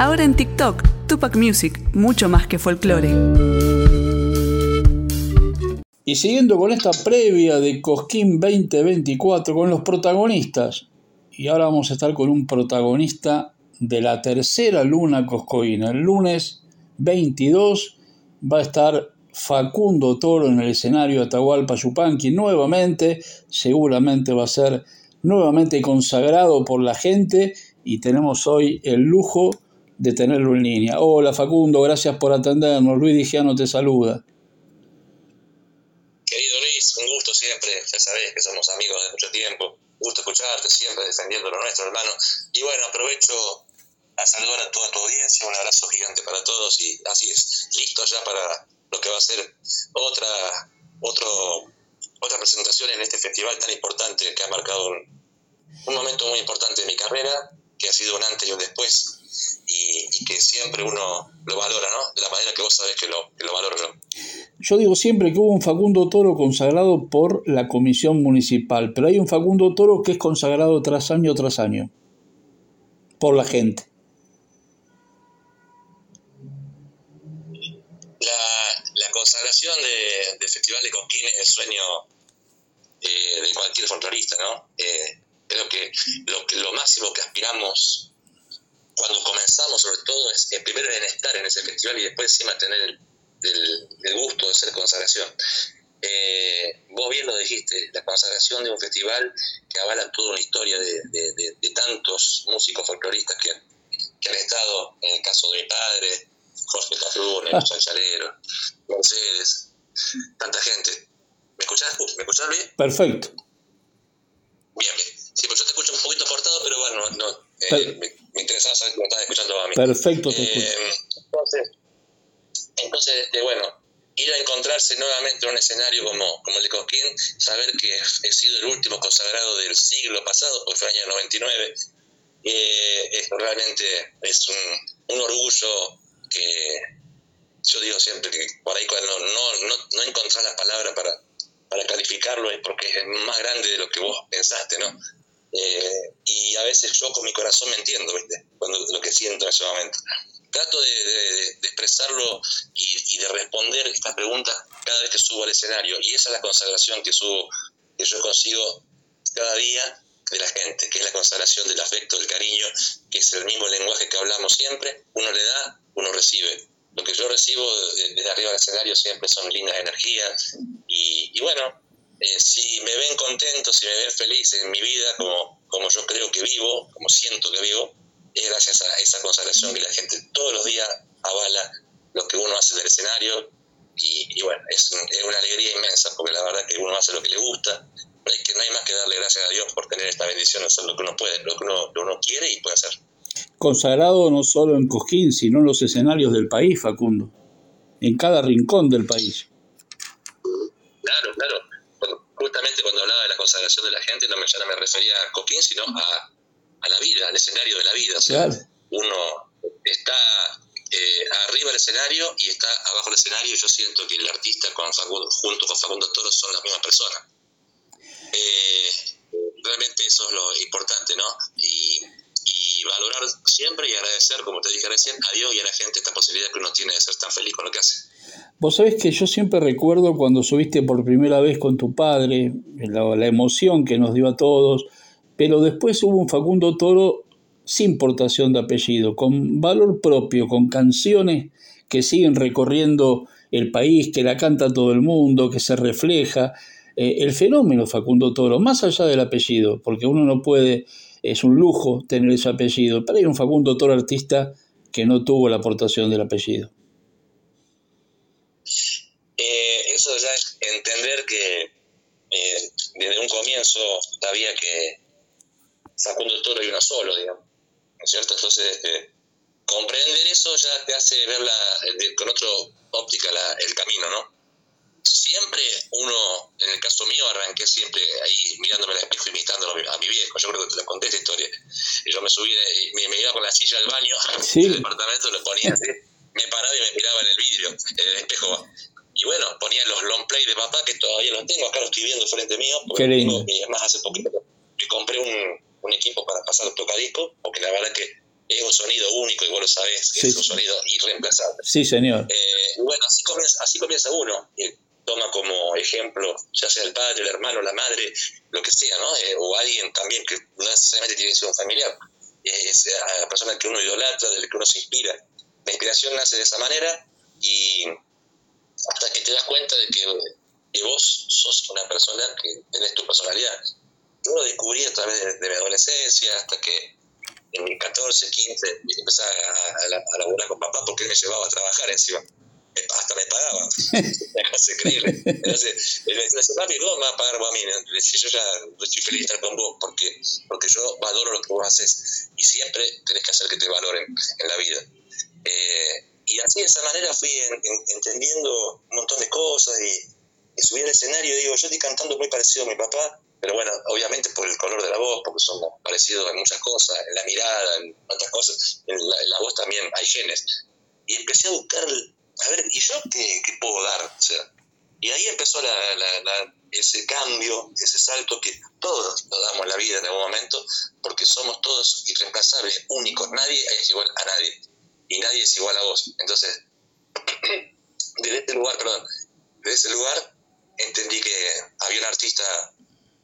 Ahora en TikTok, Tupac Music, mucho más que folclore. Y siguiendo con esta previa de Cosquín 2024 con los protagonistas, y ahora vamos a estar con un protagonista de la tercera luna coscoína. El lunes 22 va a estar Facundo Toro en el escenario Atahualpa Yupanqui nuevamente, seguramente va a ser nuevamente consagrado por la gente y tenemos hoy el lujo de tenerlo en línea. Hola Facundo, gracias por atendernos. Luis Digiano te saluda. Querido Luis, un gusto siempre, ya sabés que somos amigos de mucho tiempo. Gusto escucharte, siempre defendiendo lo nuestro, hermano. Y bueno, aprovecho a saludar a toda tu audiencia, un abrazo gigante para todos y así es, listo ya para lo que va a ser otra, otro, otra presentación en este festival tan importante que ha marcado un, un momento muy importante de mi carrera, que ha sido un antes y un después, y, que siempre uno lo valora, ¿no? De la manera que vos sabés que lo, que lo valoro yo. Yo digo siempre que hubo un Facundo Toro consagrado por la comisión municipal, pero hay un Facundo Toro que es consagrado tras año tras año, por la gente. La, consagración de, del Festival de Conquín es el sueño eh, de cualquier folclorista, ¿no? Eh, creo que lo, que lo máximo que aspiramos cuando comenzamos, sobre todo, es primero en estar en ese festival y después encima tener el, gusto de ser consagración. Eh, vos bien lo dijiste, la consagración de un festival que avala toda una historia de, tantos músicos folcloristas que, han estado, en el caso de mi padre, Jorge Cafrune, ah. Chalero, Mercedes, tanta gente. ¿Me escuchás? ¿Me escuchás bien? Perfecto. Bien, bien. Sí, pues yo te escucho un poquito cortado, pero bueno, no, eh, me, saber estás escuchando a mí. Perfecto, te eh, Entonces, entonces este, bueno, ir a encontrarse nuevamente en un escenario como, como el de Cosquín, saber que he sido el último consagrado del siglo pasado, porque fue el año 99, eh, es, realmente es un, un orgullo que yo digo siempre que por ahí cuando no, no, no encontrás la palabra para, para calificarlo es porque es más grande de lo que vos pensaste, ¿no? Eh, y a veces yo con mi corazón me entiendo, ¿viste? Cuando lo que siento en ese momento. Trato de, expresarlo y, de responder estas preguntas cada vez que subo al escenario. Y esa es la consagración que subo, que yo consigo cada día de la gente, que es la consagración del afecto, del cariño, que es el mismo lenguaje que hablamos siempre. Uno le da, uno recibe. Lo que yo recibo desde arriba del escenario siempre son lindas energías. Y, y bueno, eh, si me ven contento, si me ven feliz en mi vida, como, como yo creo que vivo, como siento que vivo, es gracias a esa consagración que la gente todos los días avala lo que uno hace en el escenario. Y, bueno, es, una alegría inmensa, porque la verdad que uno hace lo que le gusta. No hay, que, no hay más que darle gracias a Dios por tener esta bendición de hacer lo que uno puede, lo que uno, uno quiere y puede hacer. Consagrado no solo en Cosquín, sino en los escenarios del país, Facundo. En cada rincón del país. Claro, claro justamente cuando hablaba de la consagración de la gente, no me, ya no me refería a Coquín, sino a, a la vida, al escenario de la vida. Uno está eh, arriba del escenario y está abajo del escenario. Yo siento que el artista con junto con Facundo Toro son las mismas personas. Eh, realmente eso es lo importante, ¿no? Y, y, valorar siempre y agradecer, como te dije recién, a Dios y a la gente esta posibilidad que uno tiene de ser tan feliz con lo que hace. Vos sabés que yo siempre recuerdo cuando subiste por primera vez con tu padre, la, emoción que nos dio a todos, pero después hubo un Facundo Toro sin portación de apellido, con valor propio, con canciones que siguen recorriendo el país, que la canta todo el mundo, que se refleja. Eh, el fenómeno Facundo Toro, más allá del apellido, porque uno no puede, es un lujo tener ese apellido, pero hay un Facundo Toro artista que no tuvo la aportación del apellido. Eh, eso ya es entender que eh, desde un comienzo sabía que Facundo Toro hay uno solo, digamos. ¿No es cierto? Entonces, este, comprender eso ya te hace ver con otra óptica el camino, ¿no? Siempre uno, en el caso mío, arranqué siempre ahí mirándome al espejo imitándolo a mi viejo. Yo creo que te lo conté esta historia. Y yo me subí, me, me iba con la silla al baño del departamento, lo ponía así, me paraba y me miraba en el vidrio, en el espejo y bueno, ponía los long play de papá, que todavía los tengo, acá los estoy viendo frente mío, porque tengo, además hace poquito me compré un, un, equipo para pasar los tocadiscos, porque la verdad que es un sonido único y vos lo sabés, es un sonido irreemplazable. Sí, señor. Eh, bueno, así comienza, así comienza uno. toma como ejemplo, ya sea el padre, el hermano, la madre, lo que sea, ¿no? Eh, o alguien también que no necesariamente tiene que ser un familiar. Es a la persona que uno idolatra, de la que uno se inspira. La inspiración nace de esa manera y hasta que te das cuenta de que, vos sos una persona que tenés tu personalidad. Yo lo descubrí a través de mi adolescencia, hasta que en mis 14, 15, empecé a, a, a, laburar con papá porque él me llevaba a trabajar encima. Hasta me pagaba. es increíble. Entonces, él me decía, papi, ¿cómo me vas a pagar vos a mí? Le decía, yo ya estoy feliz de estar con vos porque, porque yo valoro lo que vos haces. Y siempre tenés que hacer que te valoren en la vida. Eh, y así de esa manera fui entendiendo un montón de cosas y, y subí al escenario y digo, yo estoy cantando muy parecido a mi papá pero bueno, obviamente por el color de la voz, porque somos parecidos en muchas cosas, en la mirada, en otras cosas, en la, voz también hay genes. Y empecé a buscar, a ver, ¿y yo qué, puedo dar? O sea, y ahí empezó ese cambio, ese salto que todos nos damos en la vida en algún momento, porque somos todos irreemplazables, únicos, nadie es igual a nadie, y nadie es igual a vos. Entonces, desde este lugar, perdón, desde ese lugar entendí que había un artista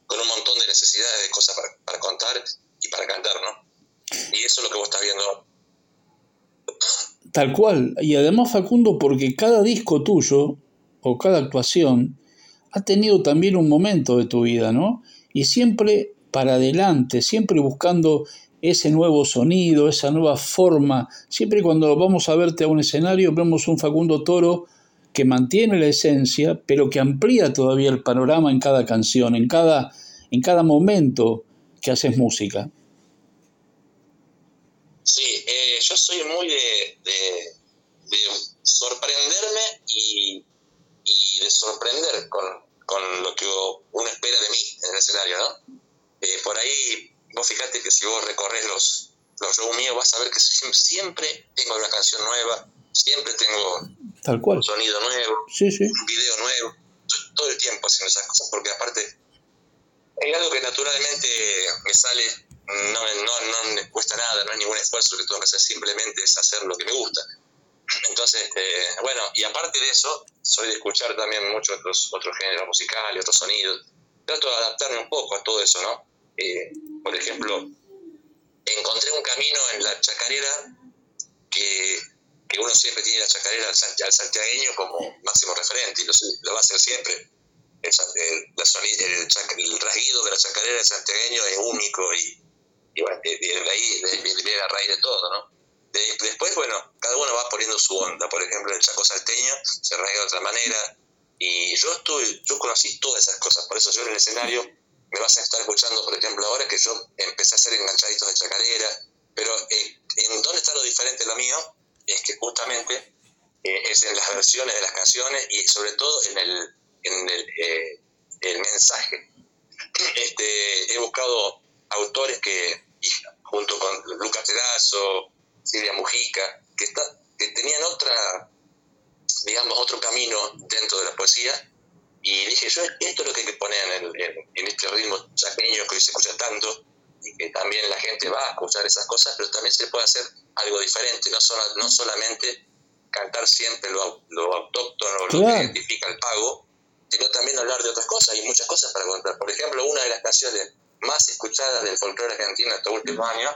con un montón de necesidades de cosas para, contar y para cantar, ¿no? Y eso es lo que vos estás viendo. Tal cual. Y además, Facundo, porque cada disco tuyo o cada actuación ha tenido también un momento de tu vida, ¿no? Y siempre para adelante, siempre buscando ese nuevo sonido, esa nueva forma. Siempre cuando vamos a verte a un escenario vemos un Facundo Toro que mantiene la esencia, pero que amplía todavía el panorama en cada canción, en cada en cada momento que haces música. Sí, eh, yo soy muy de, sorprenderme y, de sorprender con, lo que uno espera de mí en el escenario, ¿no? Eh, por ahí, vos fíjate que si vos recorres los, los shows míos, vas a ver que siempre tengo una canción nueva, siempre tengo Tal cual. un sonido nuevo, un video nuevo, todo el tiempo haciendo esas cosas, porque aparte es algo que naturalmente me sale, no, no, no me cuesta nada, no hay ningún esfuerzo que tengo que hacer, simplemente es hacer lo que me gusta. Entonces, este, bueno, y aparte de eso, soy de escuchar también muchos otros, otros géneros musicales, otros sonidos. Trato de adaptarme un poco a todo eso, ¿no? Eh, por ejemplo, encontré un camino en la chacarera que, que uno siempre tiene la chacarera al, santiagueño como máximo referente y lo, va a hacer siempre el, el, rasguido de la chacarera santiagueño es único y, y de, ahí viene la raíz de todo, ¿no? después, bueno, cada uno va poniendo su onda. Por ejemplo, el chaco salteño se rasga de otra manera. Y yo estuve, yo conocí todas esas cosas, por eso yo en el escenario me vas a estar escuchando, por ejemplo, ahora que yo empecé a hacer enganchaditos de chacarera, pero eh, en dónde está lo diferente lo mío es que justamente eh, es en las versiones de las canciones y sobre todo en el, en el, eh, mensaje. Este, he buscado autores que, junto con Lucas Terazo, Silvia Mujica, que, está, que tenían otra, digamos, otro camino dentro de la poesía. Y dije, yo, esto es lo que hay que poner en, en, este ritmo chaqueño que hoy se escucha tanto, y que también la gente va a escuchar esas cosas, pero también se puede hacer algo diferente, no, solo, no solamente cantar siempre lo, lo autóctono, lo que identifica el pago, sino también hablar de otras cosas. Hay muchas cosas para contar. Por ejemplo, una de las canciones más escuchadas del folclore argentino estos últimos años,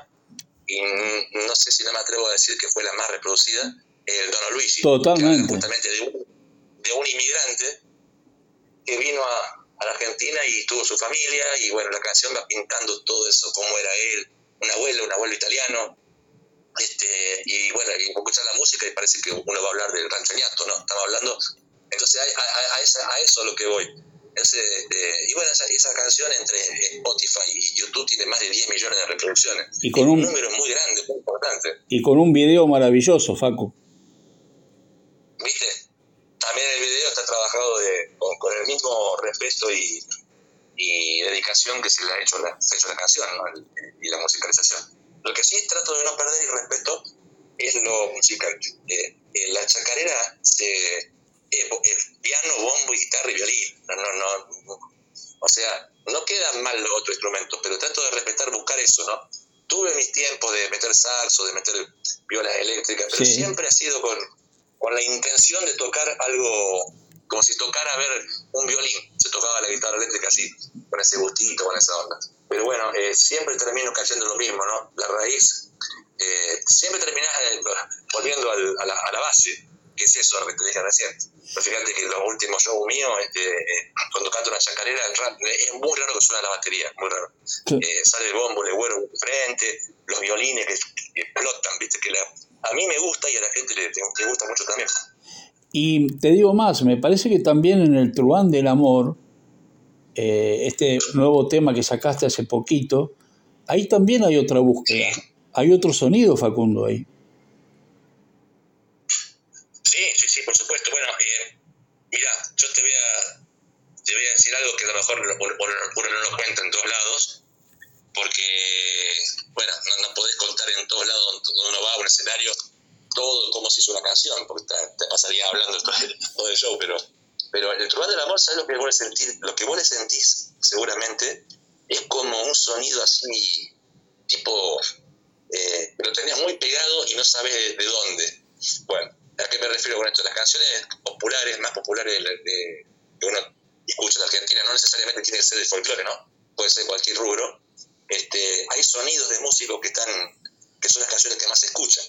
y no sé si no me atrevo a decir que fue la más reproducida, el Dono Luigi. Totalmente. justamente de un, de un inmigrante que vino a, a, la Argentina y tuvo su familia, y bueno, la canción va pintando todo eso, cómo era él, un abuelo, un abuelo italiano. Este, y bueno, y escuchar la música y parece que uno va a hablar del ranchoñato, ¿no? Estamos hablando entonces a, a, a, eso a lo que voy. Ese, y bueno, esa, esa, canción entre Spotify y YouTube tiene más de 10 millones de reproducciones. Y con un, número muy grande, muy importante. Y con un video maravilloso, Facu. ¿Viste? También el video está trabajado de, con, el mismo respeto y, y, dedicación que se le ha hecho la, se ha hecho la canción ¿no? y la musicalización. Lo que sí trato de no perder el respeto es lo musical. Eh, eh, la chacarera se piano, bombo, guitarra y violín. No, no, no, o sea, no quedan mal los otros instrumentos, pero trato de respetar, buscar eso, ¿no? tuve mis tiempos de meter saxo, de meter violas eléctricas, pero siempre ha sido con, con la intención de tocar algo como si tocara a ver un violín, se tocaba la guitarra eléctrica así, con ese gustito, con esa onda. Pero bueno, eh, siempre termino cayendo lo mismo, ¿no? La raíz, eh, siempre terminás eh, volviendo a, la, a, la, base, que es eso lo que te dije recién. Pero fíjate que los últimos shows míos, este, cuando canto una chacarera, es muy raro que suena la batería, muy raro. sale el bombo, el güero frente, los violines que, explotan, ¿viste? Que a mí me gusta y a la gente le, le gusta mucho también. Y te digo más, me parece que también en el Truán del Amor, eh, este nuevo tema que sacaste hace poquito, ahí también hay otra búsqueda, hay otro sonido, Facundo, ahí. Sí, sí, sí, por supuesto. Bueno, eh, mira, yo te voy, a, decir algo que a lo mejor no lo cuenta en todos lados, porque, bueno, no, no podés contar en todos lados donde uno va a un escenario todo cómo se hizo una canción, porque te, pasaría hablando todo el show, pero, pero el Truán del Amor, ¿sabes lo que vos le sentís? Lo que vos le sentís seguramente es como un sonido así, tipo, eh, lo tenías muy pegado y no sabes de, dónde. Bueno, ¿a qué me refiero con esto? Las canciones populares, más populares de, que uno escucha en Argentina, no necesariamente tiene que ser de folclore, ¿no? Puede ser cualquier rubro. Este, hay sonidos de músicos que están que son las canciones que más se escuchan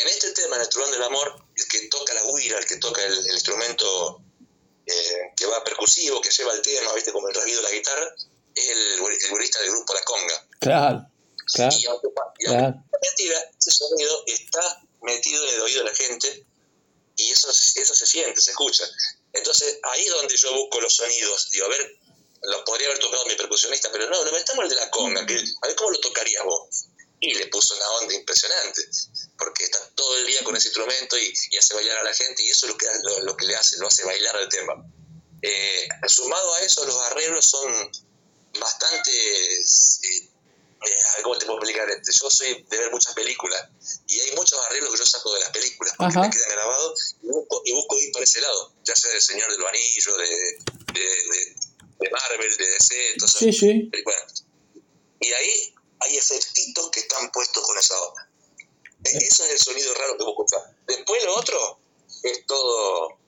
en este tema, en el Truán del Amor, el que toca la guira, el que toca el, instrumento eh, que va percusivo, que lleva el tema, ¿viste? como el rasguido de la guitarra, es el, el del grupo La Conga. Claro, claro. Y aunque, mentira, ese sonido está metido en el oído de la gente y eso, eso se siente, se escucha. Entonces, ahí es donde yo busco los sonidos. Digo, a ver, los podría haber tocado mi percusionista, pero no, no metamos el de la conga, que, a ver cómo lo tocarías vos y le puso una onda impresionante, porque está todo el día con ese instrumento y, hace bailar a la gente y eso es lo que, lo, que le hace, lo hace bailar el tema. Eh, sumado a eso, los arreglos son bastante... Eh, eh, ¿Cómo te puedo explicar? Yo soy de ver muchas películas y hay muchos arreglos que yo saco de las películas porque me quedan grabados y busco, y busco, ir por ese lado, ya sea del Señor de los Anillos, de, de, de, Marvel, de DC, entonces, sí, sí. Bueno, y ahí hay efectitos que están puestos con esa onda. Eso es el sonido raro que vos escuchás. Después lo otro es todo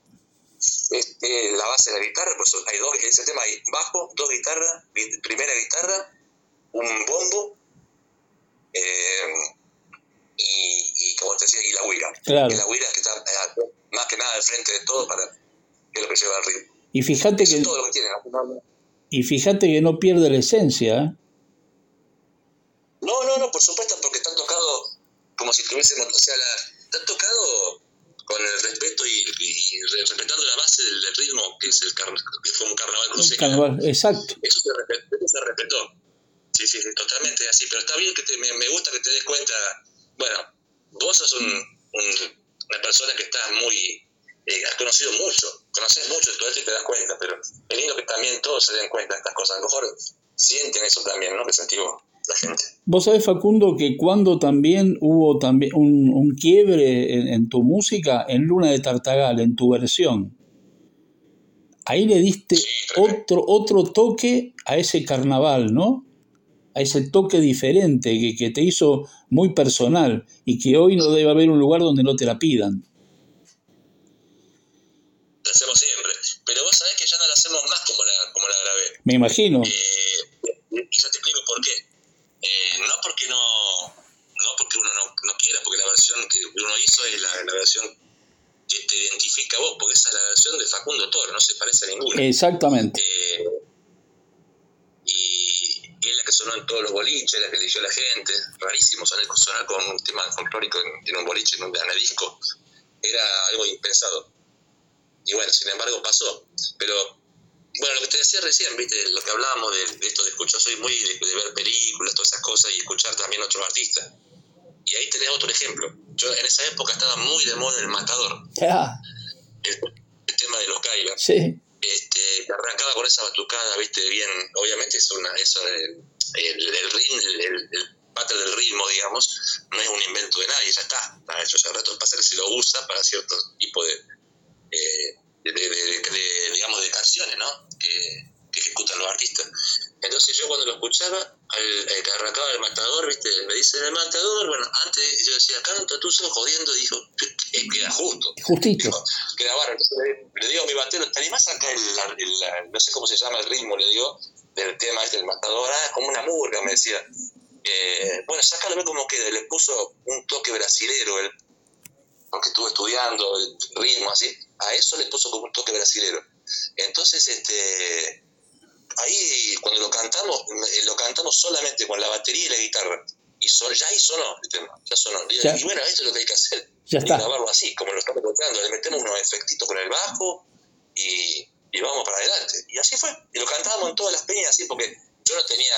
este, la base de la guitarra, pues hay dos, en ese tema hay bajo, dos guitarras, primera guitarra, un bombo eh, y, y, como te decía, y la huira. Claro. Y la huira que está eh, más que nada al frente de todo para que es lo que lleva el ritmo. Y fíjate que, todo lo que tiene, y fíjate que no pierde la esencia. No, no, no, por supuesto, porque tocado como si tuviésemos, o sea, la, están tocado con el respeto y, respetando la base del, ritmo que es el que fue un carnaval cruceño. Carnaval, exacto. Eso se, respetó, eso se respetó. Sí, sí, totalmente así. Pero está bien que te, me, me, gusta que te des cuenta. Bueno, vos sos un, un, una persona que estás muy. Eh, has conocido mucho, conoces mucho, entonces te das cuenta. Pero es lindo que también todos se den cuenta de estas cosas. A lo mejor sienten eso también, ¿no? Que vos. Vos sabés, Facundo, que cuando también hubo también un, quiebre en, tu música, en Luna de Tartagal, en tu versión, ahí le diste otro, otro toque a ese carnaval, ¿no? A ese toque diferente que, que te hizo muy personal y que hoy no debe haber un lugar donde no te la pidan. Lo hacemos siempre, pero vos sabés que ya no la hacemos más como la, como la grabé. Me imagino. Eh, y yo te explico por qué. Eh, no porque no, no porque uno no, no, quiera, porque la versión que uno hizo es la, la, versión que te identifica a vos, porque esa es la versión de Facundo Toro, no se parece a ninguna. Exactamente. Eh, y es la que sonó en todos los boliches, la que eligió la gente, rarísimo sonar, sonar con un tema folclórico en, en un boliche, en un, disco, era algo impensado. Y bueno, sin embargo pasó, pero bueno, lo que te decía recién, viste, lo que hablábamos de, esto de escuchar, soy muy de, ver películas, todas esas cosas y escuchar también a otros artistas. Y ahí tenés otro ejemplo. Yo en esa época estaba muy de moda el matador. El, tema de los caibas. Sí. Este, arrancaba con esa batucada, viste, bien, obviamente es una, eso, el, el, ritmo, el, el patrón del ritmo, digamos, no es un invento de nadie, ya está, está hecho hace rato, pasa que se lo usa para cierto tipo de, eh, de, de, digamos, de canciones, ¿no? Que, que, ejecutan los artistas. Entonces yo cuando lo escuchaba, al, que arrancaba el matador, ¿viste? me dice el matador, bueno, antes yo decía, canta tú sos jodiendo, dijo, queda justo. Justito. queda barro. Le, digo a mi batero, ¿te animás acá el, el, no sé cómo se llama el ritmo, le digo, del tema este del matador? Ah, como una murga, me decía. Eh, bueno, sácalo, ve cómo queda. Le puso un toque brasilero, el, porque estuve estudiando el ritmo así. A eso le puso como un toque brasilero. Entonces, este ahí cuando lo cantamos, eh, lo cantamos solamente con la batería y la guitarra. Y ya ahí sonó el tema, ya sonó. Y, bueno, esto es lo que hay que hacer. Ya hay que grabarlo así, como lo estamos contando. Le metemos unos efectitos con el bajo y, y, vamos para adelante. Y así fue. Y lo cantábamos en todas las peñas así, porque yo no tenía,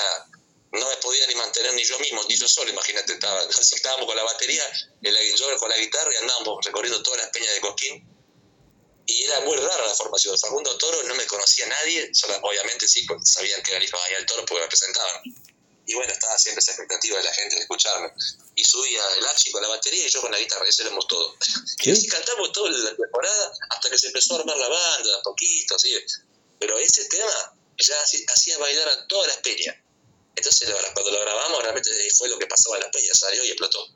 no me podía ni mantener ni yo mismo, ni yo solo, imagínate, estaba, así estábamos con la batería, yo con la guitarra y andábamos recorriendo todas las peñas de Cosquín y era muy rara la formación. Facundo Toro no me conocía nadie, obviamente sí, sabían que era el hijo de Daniel Toro porque me presentaban. Y bueno, estaba siempre esa expectativa de la gente de escucharme. Y subía el Archie con la batería y yo con la guitarra, eso éramos todo. Y así cantamos toda la temporada hasta que se empezó a armar la banda, a poquito, así. Pero ese tema ya hacía bailar a todas las peñas. Entonces cuando lo grabamos realmente fue lo que pasaba en las peñas, salió y explotó.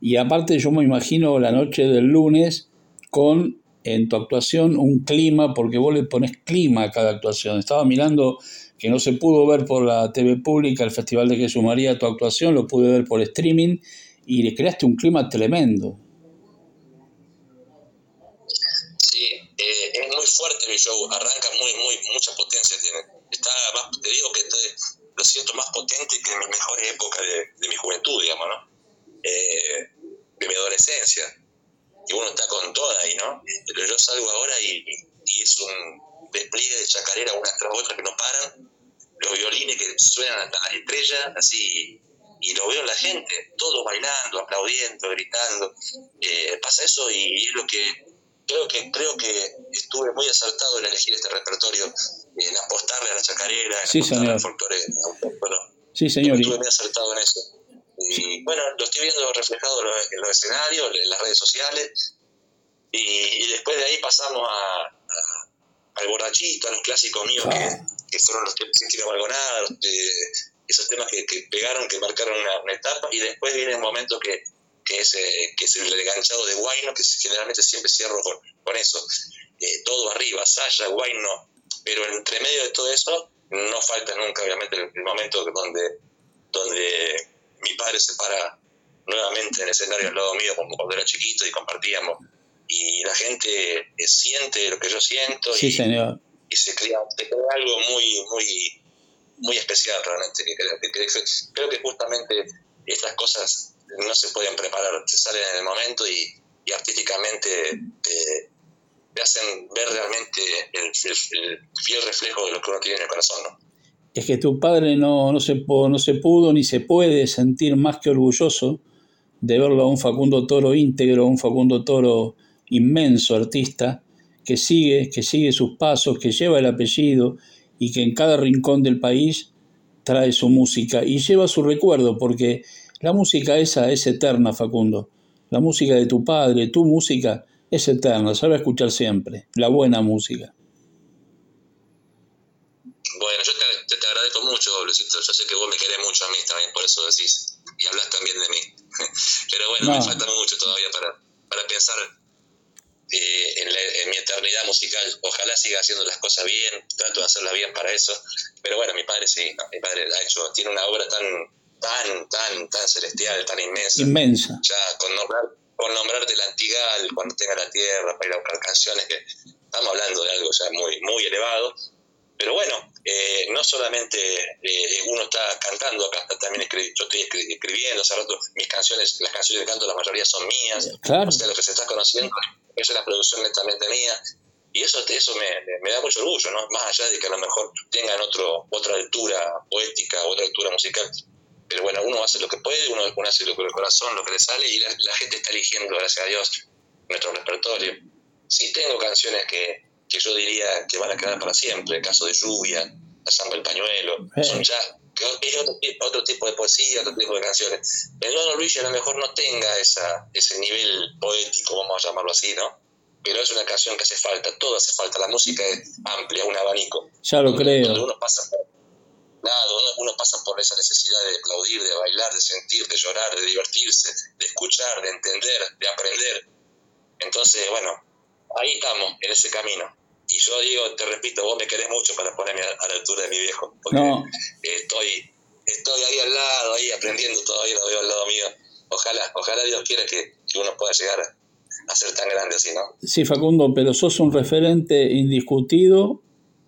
Y aparte yo me imagino la noche del lunes con en tu actuación un clima, porque vos le pones clima a cada actuación. Estaba mirando que no se pudo ver por la TV pública el Festival de Jesús María tu actuación, lo pude ver por streaming y le creaste un clima tremendo. Sí, eh, es muy fuerte mi show, arranca muy, muy, mucha potencia tiene. Te digo que lo siento más potente que en mi mejor época de, mi juventud, digamos. Eh, de mi adolescencia y uno está con toda ahí, ¿no? Pero yo salgo ahora y, y es un despliegue de chacarera una tras otra que no paran, los violines que suenan hasta las estrellas, así, y lo veo en la gente, todos bailando, aplaudiendo, gritando. Eh, pasa eso y es lo que creo que creo que estuve muy acertado en elegir este repertorio, en apostarle a la chacarera, en sí, apostarle al folclore Sí, señor. Estuve muy acertado en eso. Y bueno, lo estoy viendo reflejado en los escenarios, en las redes sociales. Y, después de ahí pasamos a, al borrachito, a los clásicos míos que, fueron los temas sin Valgonada, esos temas que, pegaron, que marcaron una, etapa. Y después viene un momento que, que, es, eh, que es el enganchado de Guayno, que generalmente siempre cierro con, con eso. Eh, todo arriba, Saya, Guayno. Pero entre medio de todo eso, no falta nunca, obviamente, el, momento donde, donde mi padre se para nuevamente en el escenario al lado mío como cuando era chiquito y compartíamos. Y la gente eh, siente lo que yo siento y, y se, crea, algo muy, muy, muy especial realmente. Que creo, que justamente estas cosas no se pueden preparar, se salen en el momento y, artísticamente te, hacen ver realmente el, el, fiel reflejo de lo que uno tiene en el corazón. ¿no? Es que tu padre no, no, se, no se pudo ni se puede sentir más que orgulloso de verlo a un Facundo Toro íntegro, a un Facundo Toro inmenso artista, que sigue, que sigue sus pasos, que lleva el apellido y que en cada rincón del país trae su música y lleva su recuerdo, porque la música esa es eterna, Facundo. La música de tu padre, tu música, es eterna, sabe escuchar siempre, la buena música. Bueno, yo te, te, agradezco mucho, Luisito. Yo sé que vos me querés mucho a mí también, por eso decís. Y hablas también de mí. Pero bueno, me falta mucho todavía para, para pensar eh, en, mi eternidad musical. Ojalá siga haciendo las cosas bien, trato de hacerlas bien para eso. Pero bueno, mi padre sí, mi padre ha hecho, tiene una obra tan, tan, tan, tan celestial, tan inmensa. Inmensa. Ya con nombrar, con nombrarte la Antigal, cuando tenga la tierra, para ir a buscar canciones, que estamos hablando de algo ya muy, muy elevado pero bueno, eh, no solamente eh, uno está cantando, acá también yo estoy escribiendo, hace rato mis canciones, las canciones de canto la mayoría son mías, claro. o sea, lo que se está conociendo es una producción netamente mía, y eso, eso me, da mucho orgullo, ¿no? Más allá de que a lo mejor tengan otro, otra altura poética, otra altura musical, pero bueno, uno hace lo que puede, uno, hace lo que el corazón, lo que le sale, y la, la gente está eligiendo, gracias a Dios, nuestro repertorio. Sí tengo canciones que, que yo diría que van a quedar para siempre, el caso de Lluvia, La Samba del Pañuelo, eh. son ya es otro, otro, tipo de poesía, otro tipo de canciones. El Dono Luigi a lo mejor no tenga esa, ese nivel poético, vamos a llamarlo así, ¿no? Pero es una canción que hace falta, todo hace falta, la música es amplia, un abanico. Ya lo creo. uno pasa nada, uno, pasa por esa necesidad de aplaudir, de bailar, de sentir, de llorar, de divertirse, de escuchar, de entender, de aprender. Entonces, bueno, ahí estamos, en ese camino. Y yo digo, te repito, vos me querés mucho para ponerme a, la altura de mi viejo, porque estoy, estoy ahí al lado, ahí aprendiendo todavía, lo veo al lado mío. Ojalá, ojalá Dios quiera que, que uno pueda llegar a ser tan grande así, ¿no? Sí, Facundo, pero sos un referente indiscutido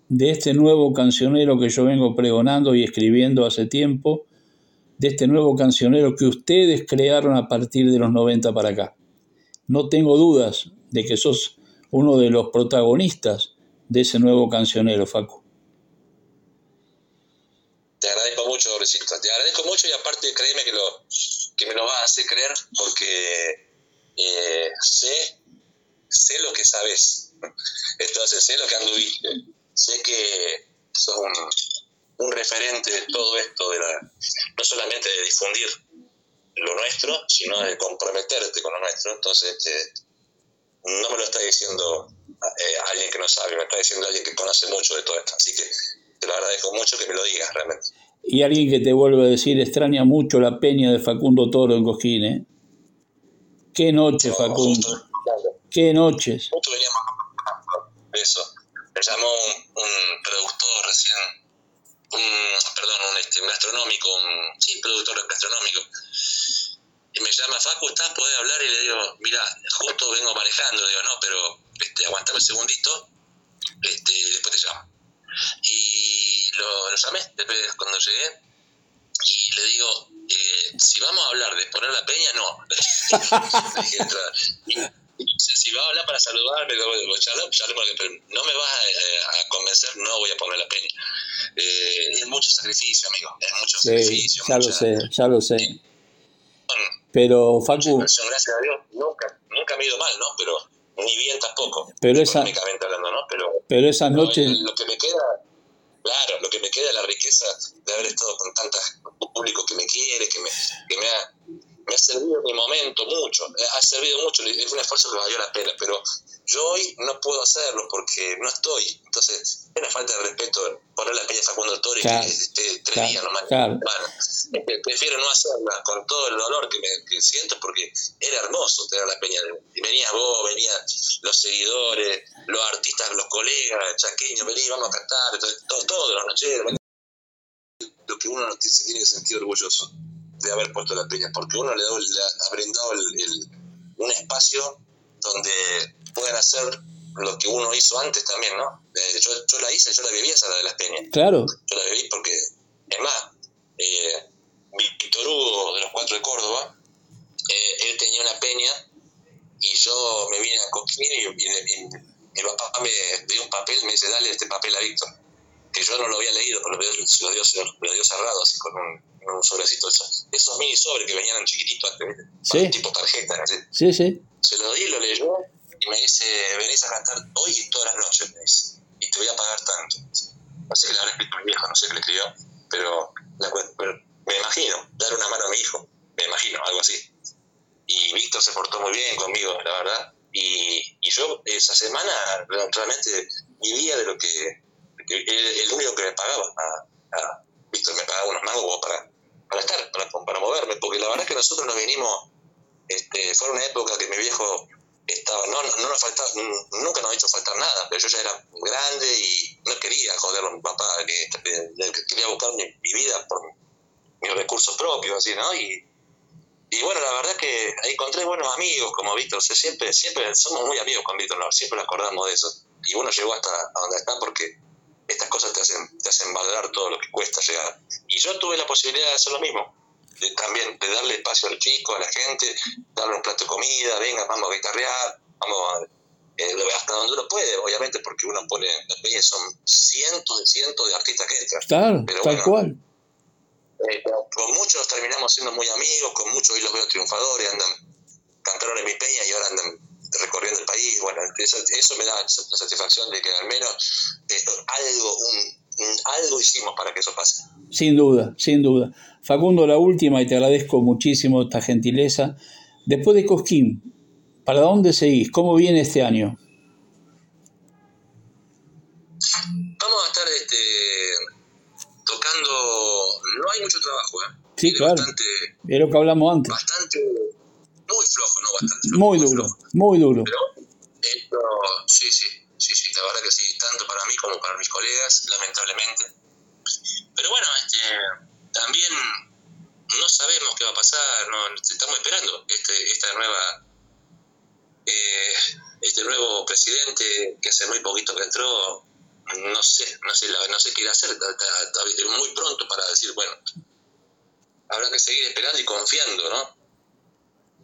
de este nuevo cancionero que yo vengo pregonando y escribiendo hace tiempo, de este nuevo cancionero que ustedes crearon a partir de los 90 para acá. No tengo dudas de que sos uno de los protagonistas de ese nuevo cancionero, Facu. Te agradezco mucho, Pobrecito. Te agradezco mucho y aparte créeme que, lo, que me lo vas a hacer creer porque eh, sé, sé lo que sabes. Entonces sé lo que anduviste sé que sos un, referente de todo esto, de la, no solamente de difundir lo nuestro, sino de comprometerte con lo nuestro. Entonces, este, no me lo está diciendo eh, alguien que no sabe, me está diciendo alguien que conoce mucho de todo esto. Así que te lo agradezco mucho que me lo digas realmente. Y alguien que te vuelve a decir, extraña mucho la peña de Facundo Toro en Cosquín, ¿eh? Qué noche, Facundo. Qué noches. Justo veníamos eso me llamó un, productor recién, un, perdón, un, este, gastronómico, un, sí, productor gastronómico, y me llama, Facu, ¿estás? ¿Podés hablar? Y le digo, mira, justo vengo manejando, le digo, no, pero este, aguantame un segundito, este, después te llamo. Y lo, lo llamé después cuando llegué, y le digo, eh, si vamos a hablar de poner la peña, no. si va a hablar para saludarme, no me vas eh, a, convencer, no voy a poner la peña. Eh, es mucho sacrificio, amigo, es mucho sacrificio. Ya lo sé, ya lo sé. Pero, Facu. Gracias a Dios, nunca, nunca me he ido mal, ¿no? Pero ni bien tampoco. Pero esa, hablando, ¿no? Pero, pero esas noches. Lo que me queda, claro, lo que me queda es la riqueza de haber estado con tantas público que me quiere, que me, que me ha me ha servido en mi momento mucho, eh, ha servido mucho, es un esfuerzo que valió la pena, pero yo hoy no puedo hacerlo porque no estoy. Entonces, es una falta de respeto poner la peña Facundo Torres claro, que esté tres días nomás. Claro. Bueno, prefiero no hacerla con todo el dolor que, me, que siento porque era hermoso tener la peña. Venías vos, venían los seguidores, los artistas, los colegas, chaqueños, vení, vamos a cantar, todo, todo, los nocheros. Lo que uno no se tiene que sentir orgulloso de haber puesto la peña, porque uno le, ha brindado un espacio donde puedan hacer lo que uno hizo antes también, ¿no? Eh, yo, yo, la hice, yo la viví esa la de las peñas. Claro. Yo la viví porque, es más, eh, Víctor Hugo de los Cuatro de Córdoba, eh, él tenía una peña y yo me vine a Coquín y, mi papá me dio un papel, me dice, dale este papel a Víctor, que yo no lo había leído, pero lo dio, cerrado, así con un un sobrecito, esos, esos mini sobres que venían en chiquititos sí. tipo tarjeta. Sí, sí. Se lo di, lo leyó y me dice, venís a cantar hoy y todas las noches, me dice, y te voy a pagar tanto. No sé qué le habrá escrito mi viejo, no sé qué le escribió, pero, me imagino, dar una mano a mi hijo, me imagino, algo así. Y Víctor se portó muy bien conmigo, la verdad. Y, y yo esa semana realmente vivía de lo que, el, único que me pagaba. A, Víctor me pagaba unos mangos para, para estar, para, para moverme, porque la verdad es que nosotros nos vinimos, este, fue una época que mi viejo estaba, no, no nos faltaba, nunca nos ha hecho faltar nada, pero yo ya era grande y no quería joderlo a mi papá, que, quería buscar mi, vida por mis recursos propios, así, ¿no? Y, y bueno, la verdad que encontré buenos amigos como Víctor, siempre, siempre somos muy amigos con Víctor, siempre nos acordamos de eso. Y uno llegó hasta donde está porque estas cosas te hacen, te hacen valorar todo lo que cuesta llegar. Y yo tuve la posibilidad de hacer lo mismo, de, también de darle espacio al chico, a la gente, darle un plato de comida, venga, vamos a guitarrear, vamos a, eh, hasta donde uno puede, obviamente, porque uno pone, son cientos y cientos de artistas que entran. Claro, tal cual. Eh, con muchos terminamos siendo muy amigos, con muchos hoy los veo triunfadores, andan, cantaron en mi peña y ahora andan recorriendo el país. Bueno, eso, me da la satisfacción de que al menos eh, algo, algo hicimos para que eso pase. Sin duda, sin duda. Facundo, la última, y te agradezco muchísimo esta gentileza. Después de Cosquín, ¿para dónde seguís? ¿Cómo viene este año? Vamos a estar este, tocando hay mucho trabajo, ¿eh? Sí, claro. Bastante, es lo que hablamos antes. Bastante, muy flojo, ¿no? Bastante flojo. Muy, duro, muy duro. Pero esto, sí, sí, sí, sí, la verdad que sí, tanto para mí como para mis colegas, lamentablemente. Pero bueno, este, también no sabemos qué va a pasar, no, estamos esperando este, esta nueva eh, este nuevo presidente que hace muy poquito que entró no sé no sé no sé qué ir a hacer está, muy pronto para decir bueno habrá que seguir esperando y confiando no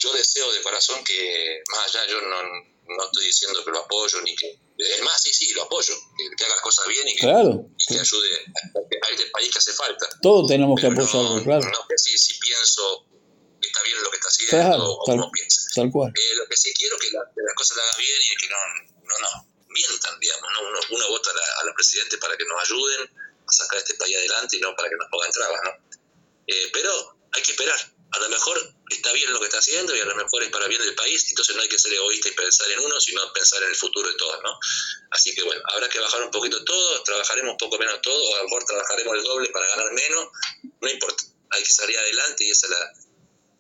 yo deseo de corazón que más allá yo no, no estoy diciendo que lo apoyo ni que es más, sí, sí, lo apoyo, que, haga cosas bien y que, y que ayude a, este país que hace falta. Todos tenemos que apoyarlo, claro. No sé si, si, pienso que está bien lo que está haciendo o cómo piensa. Tal cual. Eh, lo que sí quiero es que, la, las cosas las haga bien y que no, no, no mientan, digamos. ¿no? Uno, uno vota a, la, a los presidentes para que nos ayuden a sacar este país adelante y no para que nos pongan trabas, ¿no? Eh, pero hay que esperar a lo mejor está bien lo que está haciendo y a lo mejor es para bien del país, entonces no hay que ser egoísta y pensar en uno, sino pensar en el futuro de todos, ¿no? Así que bueno, habrá que bajar un poquito todo, trabajaremos un poco menos todo, a lo mejor trabajaremos el doble para ganar menos, no importa, hay que salir adelante y esa es la,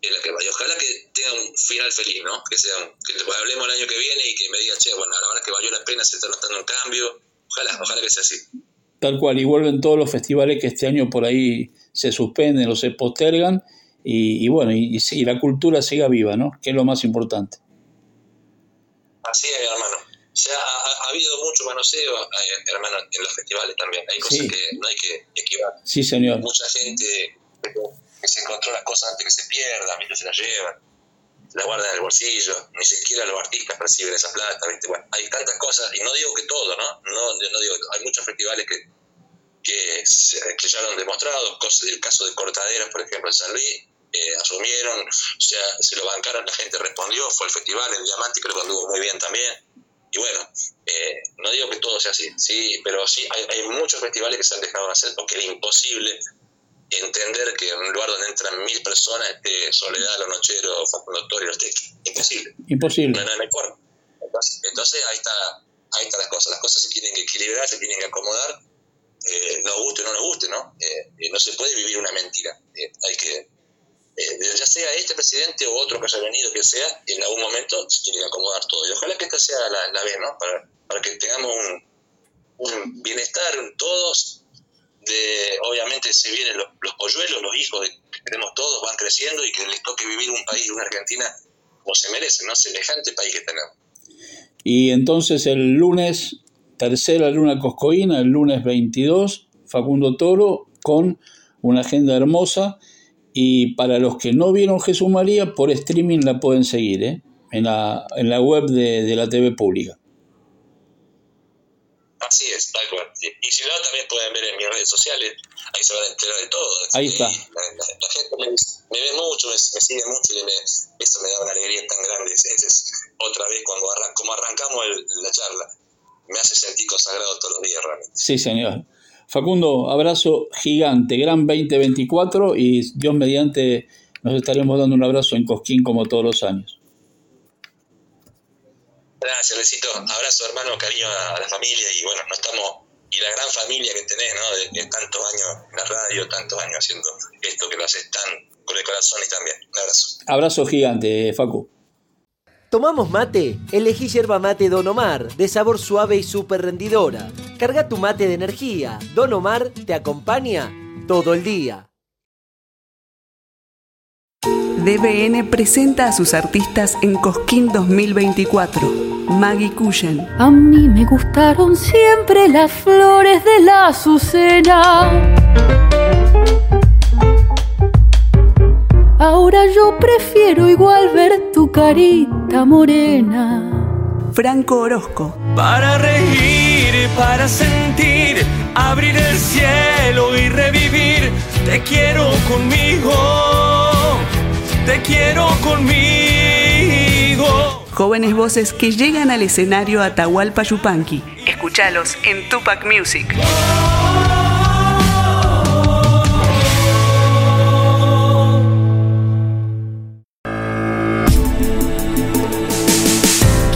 es la que va. Y ojalá que tenga un final feliz, ¿no? Que sea, que hablemos el año que viene y que me diga, che, bueno, la verdad que valió la pena, se está notando un cambio, ojalá, ojalá que sea así. Tal cual, y vuelven todos los festivales que este año por ahí se suspenden o se postergan y, bueno, y, y, la cultura siga viva, ¿no? Que es lo más importante. Así es, hermano. Ha, habido mucho manoseo, eh, hermano, en los festivales también. Hay cosas que no hay que esquivar. Sí, señor. Mucha gente que se encontró las cosas antes que se pierdan, ¿viste? se las llevan, las guardan en el bolsillo, ni siquiera los artistas perciben esa plata, ¿viste? Bueno, hay tantas cosas, y no digo que todo, ¿no? No, no digo Hay muchos festivales que, que, que ya lo han demostrado, cosas, el caso de Cortaderas, por ejemplo, en San Luis, eh, asumieron, o sea, se lo bancaron, la gente respondió, fue el festival, el Diamante creo que anduvo muy bien también. Y bueno, eh, no digo que todo sea así, sí, pero sí, hay, muchos festivales que se han dejado de hacer porque era imposible entender que en un lugar donde entran mil personas esté Soledad, Los Nocheros, Facundo Toro y los Teques. Imposible. Imposible. No, entonces, entonces, ahí está ahí están las cosas. Las cosas se tienen que equilibrar, se tienen que acomodar, eh, nos guste o no nos guste, ¿no? no se puede vivir una mentira. hay que eh, ya sea este presidente o otro que haya venido, que sea, en algún momento se tiene que acomodar todo. Y ojalá que esta sea la, la vez, ¿no? Para, para que tengamos un, un bienestar todos. De, obviamente se vienen los, los polluelos, los hijos que tenemos todos, van creciendo y que les toque vivir un país, una Argentina, como se merece, ¿no? Semejante país que tenemos. Y entonces el lunes, tercera luna coscoína, el lunes 22, Facundo Toro, con una agenda hermosa y para los que no vieron Jesús María, por streaming la pueden seguir ¿eh? en, la, en la web de, de la TV pública. Así es, tal cual. Y si no, también pueden ver en mis redes sociales, ahí se van a enterar de todo. Ahí está. La, gente me, me, ve mucho, me, sigue mucho y me, eso me da una alegría tan grande. Esa es otra vez cuando como arrancamos la charla, me hace sentir consagrado todos los días realmente. Sí, señor. Facundo, abrazo gigante, gran 2024 y Dios mediante nos estaremos dando un abrazo en Cosquín como todos los años. Gracias, Luisito. Abrazo, hermano, cariño a la familia y bueno, no estamos y la gran familia que tenés, ¿no? De, tantos años en la radio, tantos años haciendo esto que lo haces tan con el corazón y también. Un abrazo. Abrazo gigante, Facu. ¿Tomamos mate? Elegí yerba mate Don Omar, de sabor suave y súper rendidora. Carga tu mate de energía. Don Omar te acompaña todo el día. DBN presenta a sus artistas en Cosquín 2024. Maggie Cushen. A mí me gustaron siempre las flores de la azucena. Ahora yo prefiero igual ver tu carita morena. Franco Orozco. Para reír, para sentir, abrir el cielo y revivir. Te quiero conmigo, te quiero conmigo. Jóvenes voces que llegan al escenario Atahualpa Yupanqui. Escúchalos en Tupac Music.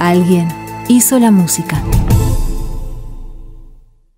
alguien hizo la música.